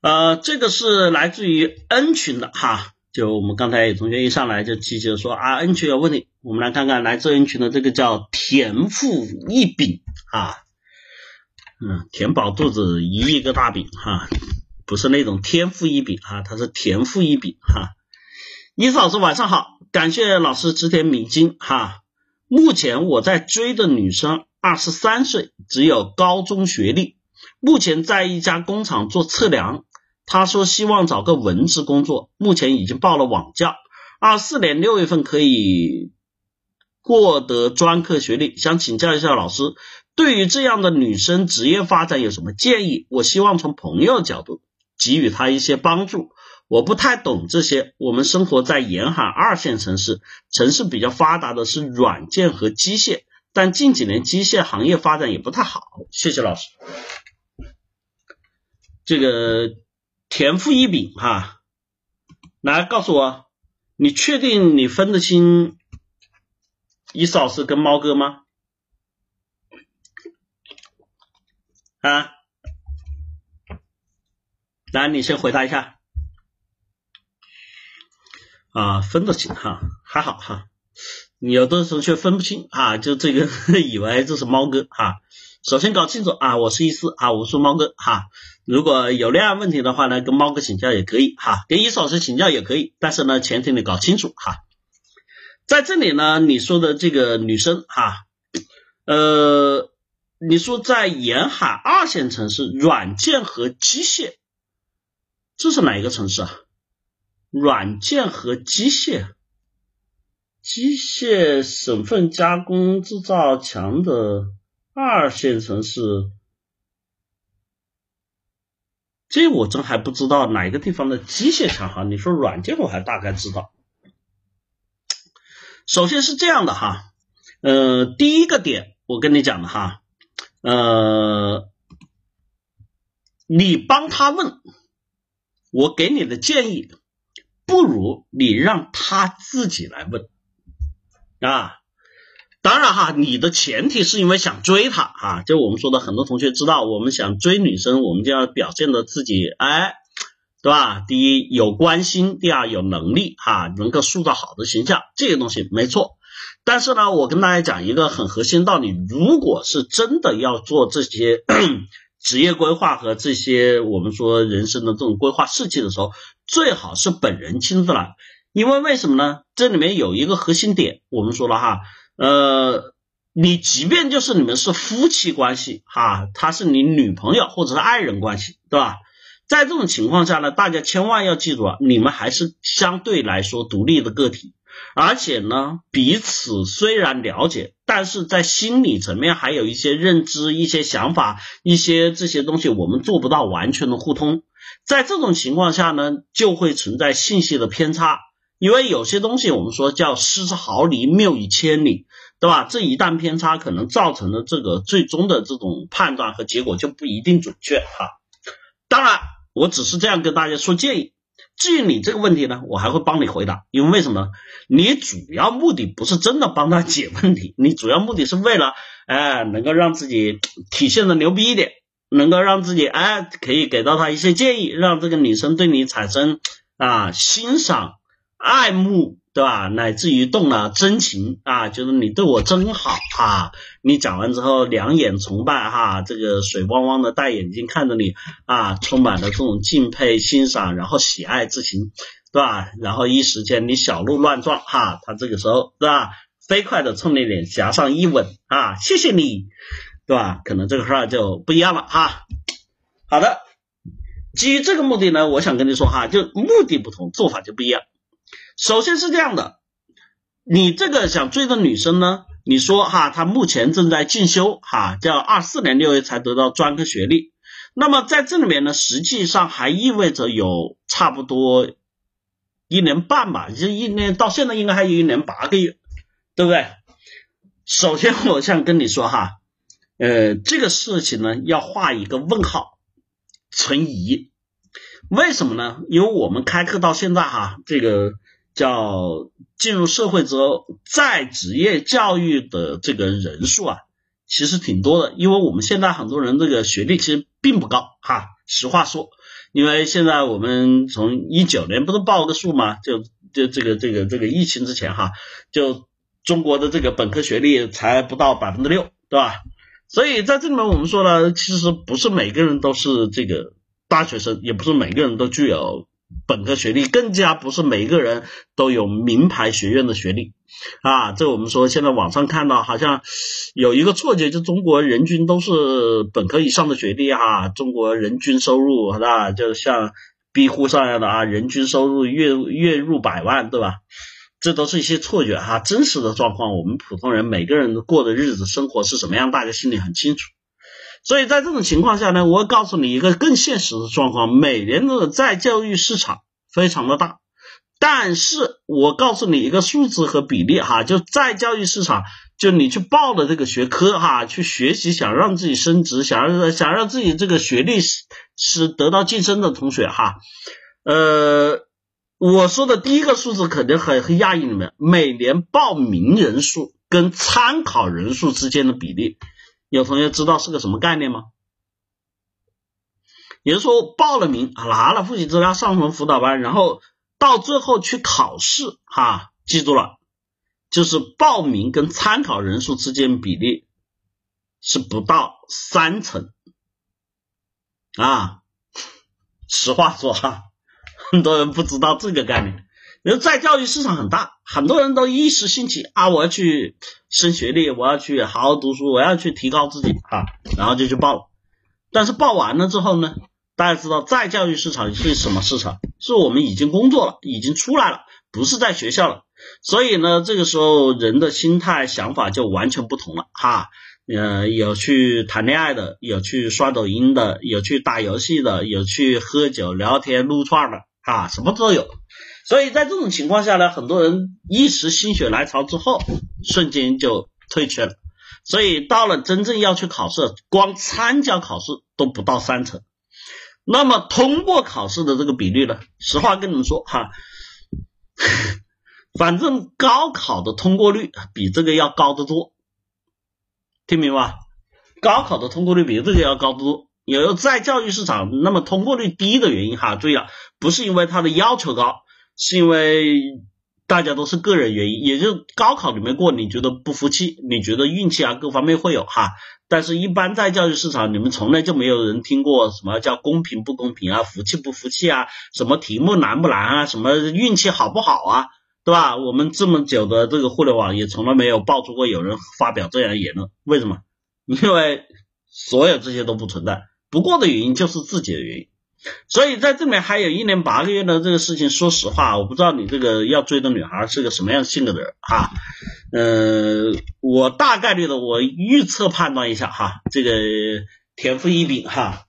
呃，这个是来自于 N 群的哈，就我们刚才有同学一上来就积极的说啊，N 群有问题，我们来看看来自 N 群的这个叫田赋异禀啊，嗯，填饱肚子一亿个大饼哈，不是那种天赋异禀哈，它是田赋异禀哈。伊老师晚上好，感谢老师指点迷津哈。目前我在追的女生二十三岁，只有高中学历，目前在一家工厂做测量。他说希望找个文职工作，目前已经报了网教，二四年六月份可以获得专科学历。想请教一下老师，对于这样的女生职业发展有什么建议？我希望从朋友角度给予她一些帮助。我不太懂这些。我们生活在沿海二线城市，城市比较发达的是软件和机械，但近几年机械行业发展也不太好。谢谢老师，这个。田赋异禀哈，来告诉我，你确定你分得清伊老师跟猫哥吗？啊，来，你先回答一下。啊，分得清哈，还好哈。有的同学分不清啊，就这个 以为这是猫哥哈。首先搞清楚啊，我是一思啊，我是猫哥哈。如果有恋爱问题的话呢，跟猫哥请教也可以哈，跟一思老师请教也可以。但是呢，前提你搞清楚哈。在这里呢，你说的这个女生哈，呃，你说在沿海二线城市，软件和机械，这是哪一个城市啊？软件和机械。机械省份加工制造强的二线城市，这我真还不知道哪个地方的机械强哈。你说软件我还大概知道。首先是这样的哈，呃，第一个点我跟你讲的哈，呃，你帮他问，我给你的建议，不如你让他自己来问。啊，当然哈，你的前提是因为想追她啊，就我们说的很多同学知道，我们想追女生，我们就要表现的自己哎，对吧？第一有关心，第二有能力哈，能够塑造好的形象，这些东西没错。但是呢，我跟大家讲一个很核心道理，如果是真的要做这些 职业规划和这些我们说人生的这种规划设计的时候，最好是本人亲自来。因为为什么呢？这里面有一个核心点，我们说了哈，呃，你即便就是你们是夫妻关系哈，她是你女朋友或者是爱人关系，对吧？在这种情况下呢，大家千万要记住啊，你们还是相对来说独立的个体，而且呢，彼此虽然了解，但是在心理层面还有一些认知、一些想法、一些这些东西，我们做不到完全的互通。在这种情况下呢，就会存在信息的偏差。因为有些东西我们说叫失之毫厘，谬以千里，对吧？这一旦偏差，可能造成的这个最终的这种判断和结果就不一定准确哈。当然，我只是这样跟大家说建议。至于你这个问题呢，我还会帮你回答。因为为什么？你主要目的不是真的帮他解问题，你主要目的是为了哎，能够让自己体现的牛逼一点，能够让自己哎可以给到他一些建议，让这个女生对你产生啊欣赏。爱慕对吧，乃至于动了真情啊，就是你对我真好啊！你讲完之后，两眼崇拜哈，这个水汪汪的大眼睛看着你啊，充满了这种敬佩、欣赏，然后喜爱之情，对吧？然后一时间你小鹿乱撞哈，他这个时候对吧，飞快的冲你脸颊上一吻啊，谢谢你，对吧？可能这个事儿就不一样了哈。好的，基于这个目的呢，我想跟你说哈，就目的不同，做法就不一样。首先是这样的，你这个想追的女生呢，你说哈，她目前正在进修哈，叫二四年六月才得到专科学历，那么在这里面呢，实际上还意味着有差不多一年半吧，就一年到现在应该还有一年八个月，对不对？首先我想跟你说哈，呃，这个事情呢要画一个问号，存疑，为什么呢？因为我们开课到现在哈，这个。叫进入社会之后，在职业教育的这个人数啊，其实挺多的。因为我们现在很多人这个学历其实并不高哈，实话说，因为现在我们从一九年不是报个数吗？就就这个这个这个疫情之前哈，就中国的这个本科学历才不到百分之六，对吧？所以在这里面我们说了，其实不是每个人都是这个大学生，也不是每个人都具有。本科学历更加不是每个人都有名牌学院的学历啊！这我们说现在网上看到好像有一个错觉，就中国人均都是本科以上的学历哈，中国人均收入啊，就像逼乎上样的啊，人均收入月月入百万，对吧？这都是一些错觉哈，真实的状况我们普通人每个人过的日子生活是什么样，大家心里很清楚。所以在这种情况下呢，我会告诉你一个更现实的状况：每年的在教育市场非常的大，但是我告诉你一个数字和比例哈，就在教育市场，就你去报了这个学科哈，去学习，想让自己升职，想让想让自己这个学历是是得到晋升的同学哈，呃，我说的第一个数字肯定很很讶异你们，每年报名人数跟参考人数之间的比例。有同学知道是个什么概念吗？也就是说，报了名，拿了复习资料，上什么辅导班，然后到最后去考试，哈，记住了，就是报名跟参考人数之间比例是不到三成啊。实话说哈，很多人不知道这个概念。比如在教育市场很大，很多人都一时兴起啊，我要去升学历，我要去好好读书，我要去提高自己啊，然后就去报了。但是报完了之后呢，大家知道在教育市场是什么市场？是我们已经工作了，已经出来了，不是在学校了。所以呢，这个时候人的心态想法就完全不同了哈。呃，有去谈恋爱的，有去刷抖音的，有去打游戏的，有去喝酒聊天撸串的啊，什么都有。所以在这种情况下呢，很多人一时心血来潮之后，瞬间就退却了。所以到了真正要去考试，光参加考试都不到三成。那么通过考试的这个比率呢？实话跟你们说哈，反正高考的通过率比这个要高得多，听明白？高考的通过率比这个要高得多。有在教育市场，那么通过率低的原因哈，注意了，不是因为它的要求高。是因为大家都是个人原因，也就高考你没过，你觉得不服气，你觉得运气啊各方面会有哈，但是一般在教育市场，你们从来就没有人听过什么叫公平不公平啊，服气不服气啊，什么题目难不难啊，什么运气好不好啊，对吧？我们这么久的这个互联网也从来没有爆出过有人发表这样的言论，为什么？因为所有这些都不存在，不过的原因就是自己的原因。所以在这里面还有一年八个月的这个事情，说实话，我不知道你这个要追的女孩是个什么样性格的人哈。呃，我大概率的我预测判断一下哈，这个天赋异禀哈，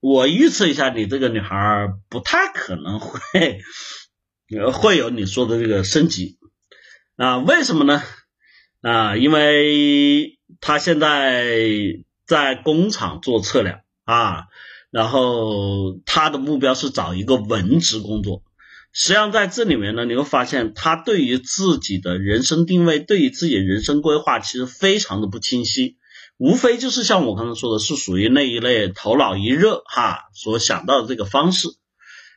我预测一下你这个女孩不太可能会会有你说的这个升级啊？为什么呢？啊，因为她现在在工厂做测量啊。然后他的目标是找一个文职工作，实际上在这里面呢，你会发现他对于自己的人生定位，对于自己人生规划其实非常的不清晰，无非就是像我刚才说的，是属于那一类头脑一热哈所想到的这个方式。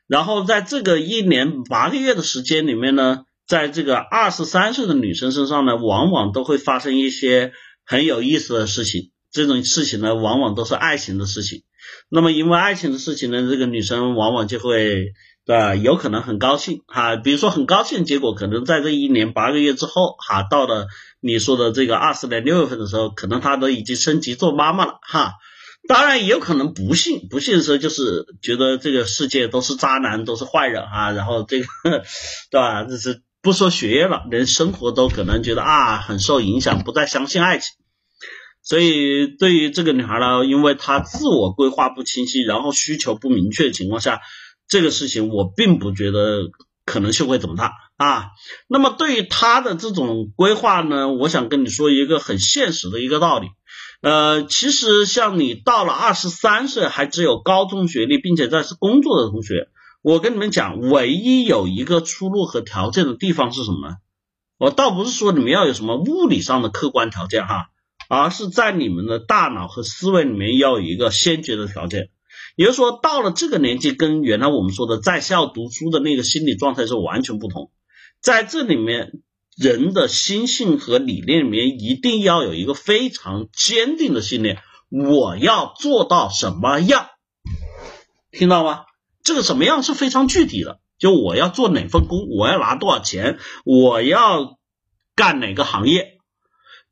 然后在这个一年八个月的时间里面呢，在这个二十三岁的女生身上呢，往往都会发生一些很有意思的事情，这种事情呢，往往都是爱情的事情。那么，因为爱情的事情呢，这个女生往往就会，对吧？有可能很高兴哈，比如说很高兴，结果可能在这一年八个月之后，哈，到了你说的这个二四年六月份的时候，可能她都已经升级做妈妈了哈。当然也有可能不幸，不幸的时候就是觉得这个世界都是渣男，都是坏人啊，然后这个，对吧？就是不说学业了，连生活都可能觉得啊很受影响，不再相信爱情。所以，对于这个女孩呢，因为她自我规划不清晰，然后需求不明确的情况下，这个事情我并不觉得可能性会怎么大啊。那么，对于她的这种规划呢，我想跟你说一个很现实的一个道理。呃，其实像你到了二十三岁还只有高中学历，并且在是工作的同学，我跟你们讲，唯一有一个出路和条件的地方是什么？我倒不是说你们要有什么物理上的客观条件哈。而是在你们的大脑和思维里面要有一个先决的条件，也就是说，到了这个年纪，跟原来我们说的在校读书的那个心理状态是完全不同。在这里面，人的心性和理念里面一定要有一个非常坚定的信念：我要做到什么样？听到吗？这个什么样是非常具体的，就我要做哪份工，我要拿多少钱，我要干哪个行业。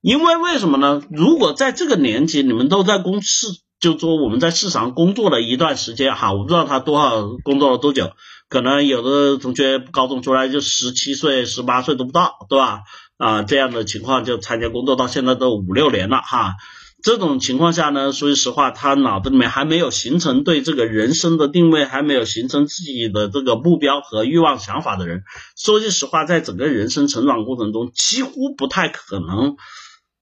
因为为什么呢？如果在这个年纪，你们都在公司，就说我们在市场工作了一段时间哈，我不知道他多少工作了多久，可能有的同学高中出来就十七岁、十八岁都不到，对吧？啊，这样的情况就参加工作到现在都五六年了哈。这种情况下呢，说句实话，他脑子里面还没有形成对这个人生的定位，还没有形成自己的这个目标和欲望想法的人，说句实话，在整个人生成长过程中，几乎不太可能。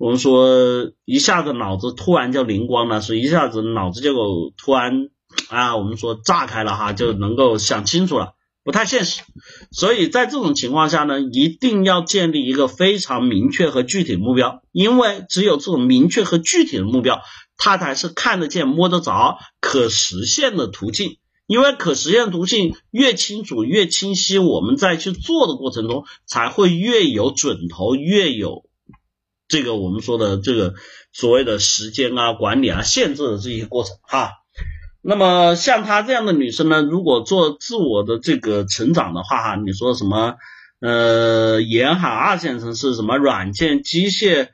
我们说一下子脑子突然就灵光了，是一下子脑子就突然啊，我们说炸开了哈，就能够想清楚了，不太现实。所以在这种情况下呢，一定要建立一个非常明确和具体的目标，因为只有这种明确和具体的目标，它才是看得见、摸得着、可实现的途径。因为可实现途径越清楚、越清晰，我们在去做的过程中才会越有准头，越有。这个我们说的这个所谓的时间啊、管理啊、限制的这些过程哈，那么像她这样的女生呢，如果做自我的这个成长的话哈，你说什么呃沿海二线城市什么软件、机械，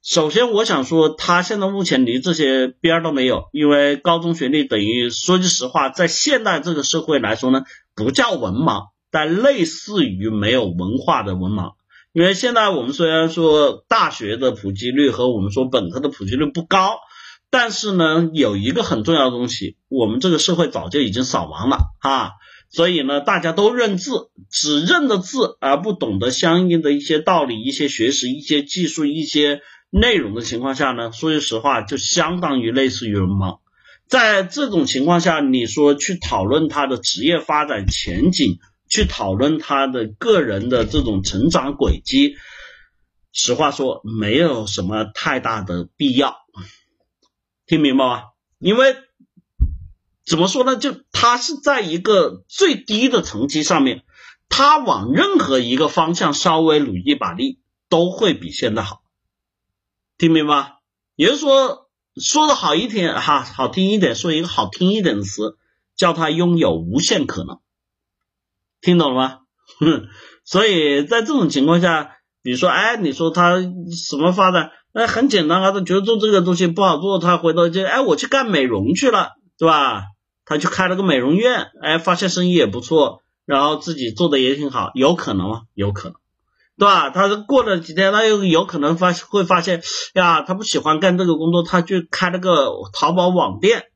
首先我想说，她现在目前离这些边都没有，因为高中学历等于说句实话，在现代这个社会来说呢，不叫文盲，但类似于没有文化的文盲。因为现在我们虽然说大学的普及率和我们说本科的普及率不高，但是呢，有一个很重要的东西，我们这个社会早就已经扫盲了啊，所以呢，大家都认字，只认得字而不懂得相应的一些道理、一些学识、一些技术、一些内容的情况下呢，说句实话，就相当于类似于文盲。在这种情况下，你说去讨论他的职业发展前景？去讨论他的个人的这种成长轨迹，实话说没有什么太大的必要，听明白吗？因为怎么说呢？就他是在一个最低的层级上面，他往任何一个方向稍微努一把力，都会比现在好，听明白？也就是说，说的好一点哈，好听一点，说一个好听一点的词，叫他拥有无限可能。听懂了吗？所以在这种情况下，比如说，哎，你说他什么发展？哎，很简单啊，他觉得做这个东西不好做，他回头就，哎，我去干美容去了，对吧？他去开了个美容院，哎，发现生意也不错，然后自己做的也挺好，有可能吗？有可能，对吧？他过了几天，他又有可能发会发现，呀，他不喜欢干这个工作，他去开了个淘宝网店。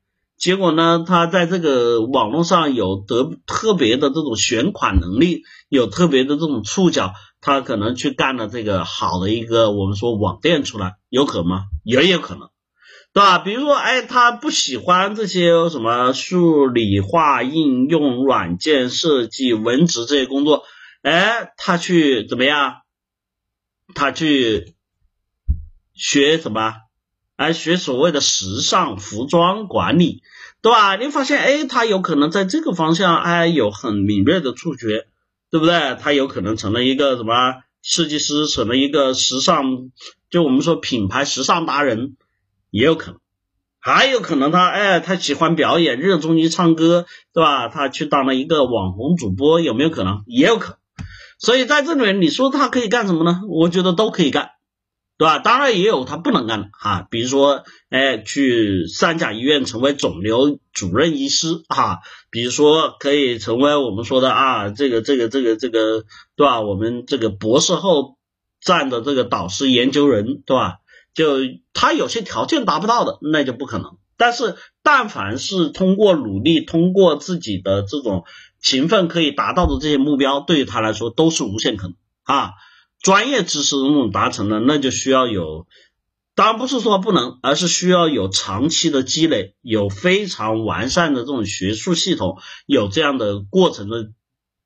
结果呢，他在这个网络上有得特别的这种选款能力，有特别的这种触角，他可能去干了这个好的一个我们说网店出来，有可能吗？也有可能，对吧？比如说，哎，他不喜欢这些什么数理化应用、软件设计、文职这些工作，哎，他去怎么样？他去学什么？来学所谓的时尚服装管理，对吧？你发现，哎，他有可能在这个方向，哎，有很敏锐的触觉，对不对？他有可能成了一个什么设计师，成了一个时尚，就我们说品牌时尚达人，也有可能。还有可能他，哎，他喜欢表演，热衷于唱歌，对吧？他去当了一个网红主播，有没有可能？也有可能。所以在这里面，你说他可以干什么呢？我觉得都可以干。对吧？当然也有他不能干的哈，比如说，哎，去三甲医院成为肿瘤主任医师啊，比如说可以成为我们说的啊，这个这个这个这个，对吧？我们这个博士后站的这个导师研究人，对吧？就他有些条件达不到的，那就不可能。但是，但凡是通过努力，通过自己的这种勤奋可以达到的这些目标，对于他来说都是无限可能啊。专业知识的那种达成呢，那就需要有，当然不是说不能，而是需要有长期的积累，有非常完善的这种学术系统，有这样的过程的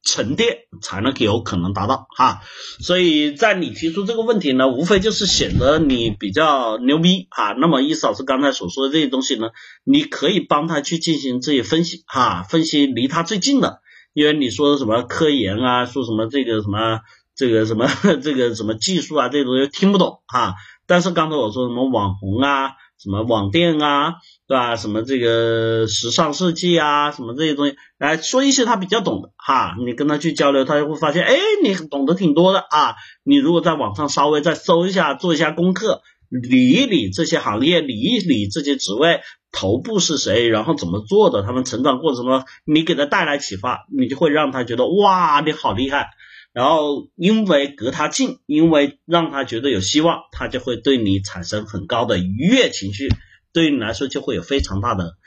沉淀才能有可能达到哈。所以在你提出这个问题呢，无非就是显得你比较牛逼哈。那么伊思老师刚才所说的这些东西呢，你可以帮他去进行这些分析哈，分析离他最近的，因为你说的什么科研啊，说什么这个什么这个什么这个什么技术啊，这些东西听不懂哈。但是刚才我说什么网红啊。什么网店啊，对吧？什么这个时尚设计啊，什么这些东西，来说一些他比较懂的哈，你跟他去交流，他就会发现，哎，你懂得挺多的啊。你如果在网上稍微再搜一下，做一下功课，理一理这些行业，理一理这些职位头部是谁，然后怎么做的，他们成长过程中，你给他带来启发，你就会让他觉得，哇，你好厉害。然后因为隔他近，因为让他觉得有希望，他就会对你产生很高的愉悦情绪，对你来说就会有非常大的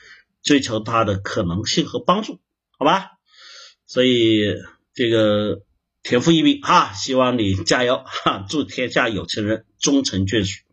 追求他的可能性和帮助，好吧？所以这个天赋异禀哈，希望你加油哈，祝天下有情人终成眷属。